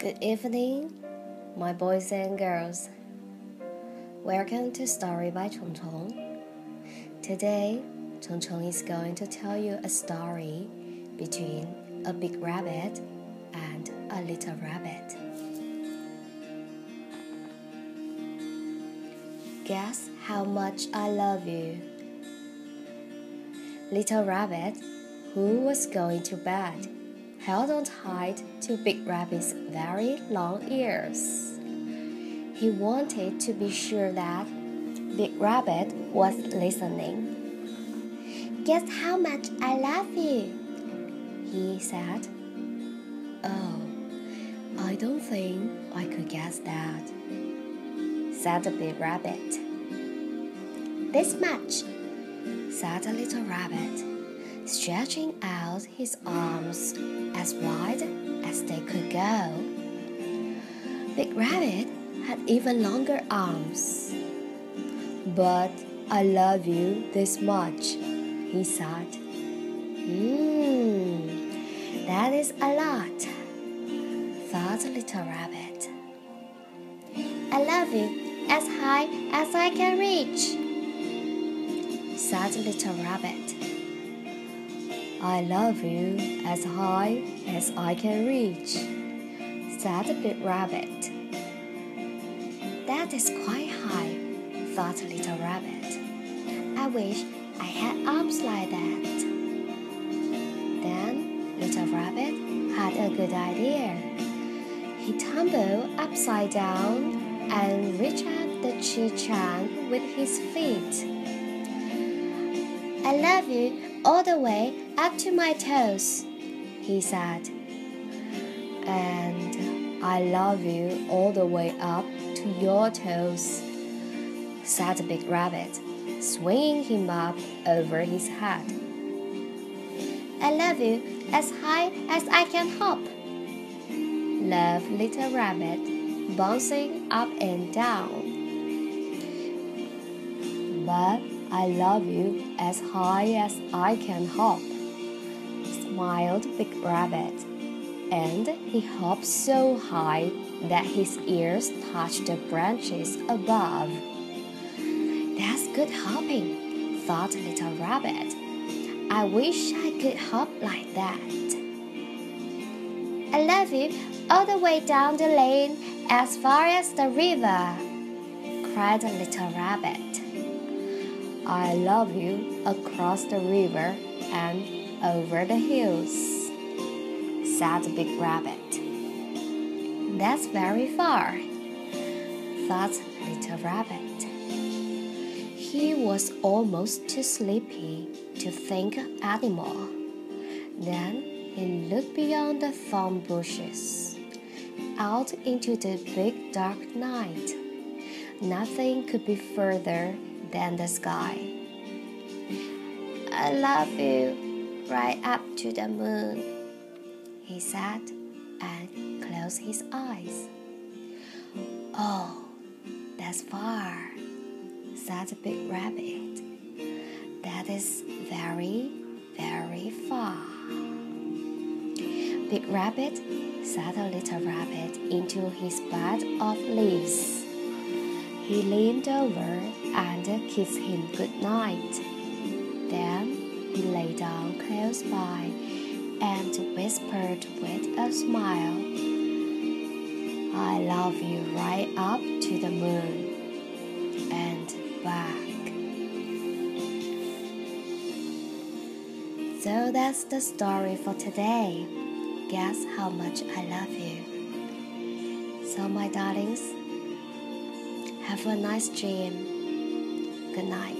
Good evening, my boys and girls. Welcome to Story by Chong Chong. Today, Chong Chong is going to tell you a story between a big rabbit and a little rabbit. Guess how much I love you. Little Rabbit, who was going to bed, held on tight to Big Rabbit's very long ears. He wanted to be sure that Big Rabbit was listening. Guess how much I love you, he said. Oh, I don't think I could guess that, said the Big Rabbit. This much, said the little rabbit, stretching out his arms as wide as they could go. Big Rabbit had even longer arms. But I love you this much, he said. Mmm, that is a lot, thought little rabbit. I love you as high as I can reach, said little rabbit. I love you as high as I can reach, said the big rabbit. That is quite high, thought little rabbit. I wish I had arms like that. Then little rabbit had a good idea. He tumbled upside down and reached up the tree trunk with his feet. I love you all the way up to my toes, he said. And I love you all the way up to your toes, said the big rabbit, swinging him up over his head. I love you as high as I can hop, Love little rabbit, bouncing up and down. But I love you as high as I can hop, smiled Big Rabbit, and he hopped so high that his ears touched the branches above. That's good hopping, thought Little Rabbit. I wish I could hop like that. I love you all the way down the lane as far as the river, cried little rabbit. I love you across the river and over the hills, said the big rabbit. That's very far, thought little rabbit. He was almost too sleepy to think anymore. Then he looked beyond the thorn bushes, out into the big dark night. Nothing could be further than the sky. I love you right up to the moon, he said and closed his eyes. Oh, that's far, said the big rabbit. That is very, very far. Big Rabbit sat a little rabbit into his bed of leaves. He leaned over and kissed him good night. Then he lay down close by and whispered with a smile, I love you right up to the moon and back. So that's the story for today. Guess how much I love you. So, my darlings, have a nice dream. Good night.